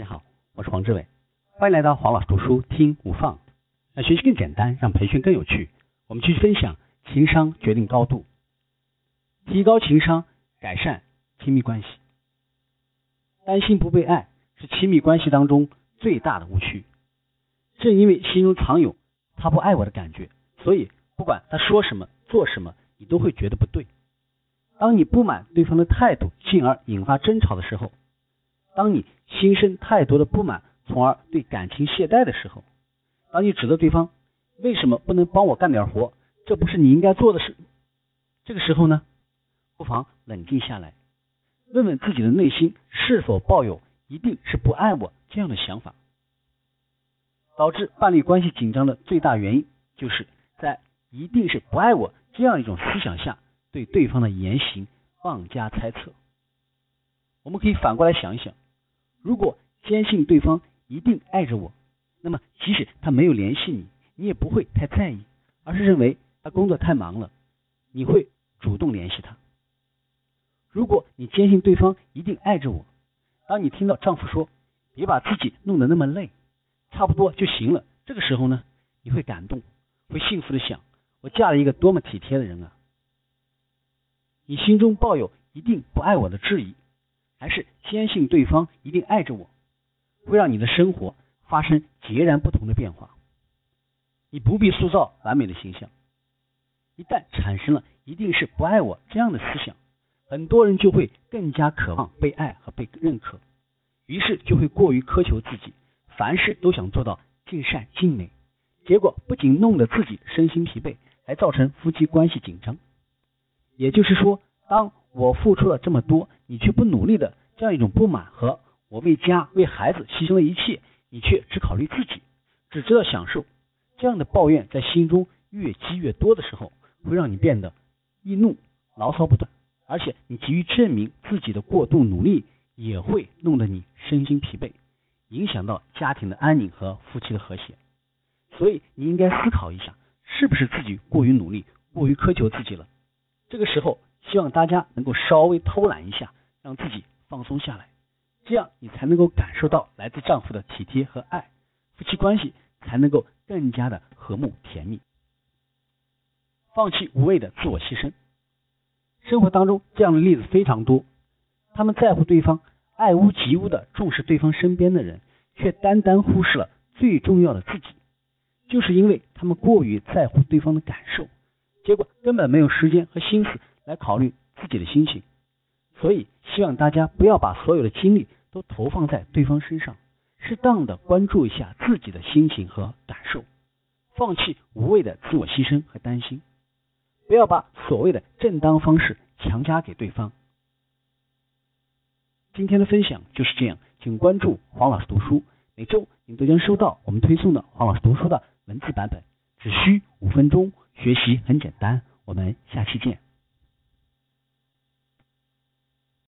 大家好，我是黄志伟，欢迎来到黄老师读书听无放，让学习更简单，让培训更有趣。我们继续分享情商决定高度，提高情商，改善亲密关系。担心不被爱是亲密关系当中最大的误区。正因为心中藏有他不爱我的感觉，所以不管他说什么做什么，你都会觉得不对。当你不满对方的态度，进而引发争吵的时候，当你心生太多的不满，从而对感情懈怠的时候，当你指责对方为什么不能帮我干点活，这不是你应该做的事，这个时候呢，不妨冷静下来，问问自己的内心是否抱有一定是不爱我这样的想法。导致伴侣关系紧张的最大原因，就是在一定是不爱我这样一种思想下。对对方的言行妄加猜测，我们可以反过来想一想：如果坚信对方一定爱着我，那么即使他没有联系你，你也不会太在意，而是认为他工作太忙了，你会主动联系他。如果你坚信对方一定爱着我，当你听到丈夫说“别把自己弄得那么累，差不多就行了”，这个时候呢，你会感动，会幸福的想：我嫁了一个多么体贴的人啊！你心中抱有一定不爱我的质疑，还是坚信对方一定爱着我，会让你的生活发生截然不同的变化。你不必塑造完美的形象，一旦产生了一定是不爱我这样的思想，很多人就会更加渴望被爱和被认可，于是就会过于苛求自己，凡事都想做到尽善尽美，结果不仅弄得自己身心疲惫，还造成夫妻关系紧张。也就是说，当我付出了这么多，你却不努力的这样一种不满和我为家为孩子牺牲了一切，你却只考虑自己，只知道享受，这样的抱怨在心中越积越多的时候，会让你变得易怒、牢骚不断，而且你急于证明自己的过度努力，也会弄得你身心疲惫，影响到家庭的安宁和夫妻的和谐。所以你应该思考一下，是不是自己过于努力、过于苛求自己了？这个时候，希望大家能够稍微偷懒一下，让自己放松下来，这样你才能够感受到来自丈夫的体贴和爱，夫妻关系才能够更加的和睦甜蜜。放弃无谓的自我牺牲，生活当中这样的例子非常多，他们在乎对方，爱屋及乌的重视对方身边的人，却单单忽视了最重要的自己，就是因为他们过于在乎对方的感受。结果根本没有时间和心思来考虑自己的心情，所以希望大家不要把所有的精力都投放在对方身上，适当的关注一下自己的心情和感受，放弃无谓的自我牺牲和担心，不要把所谓的正当方式强加给对方。今天的分享就是这样，请关注黄老师读书，每周你都将收到我们推送的黄老师读书的文字版本，只需五分钟。学习很简单，我们下期见。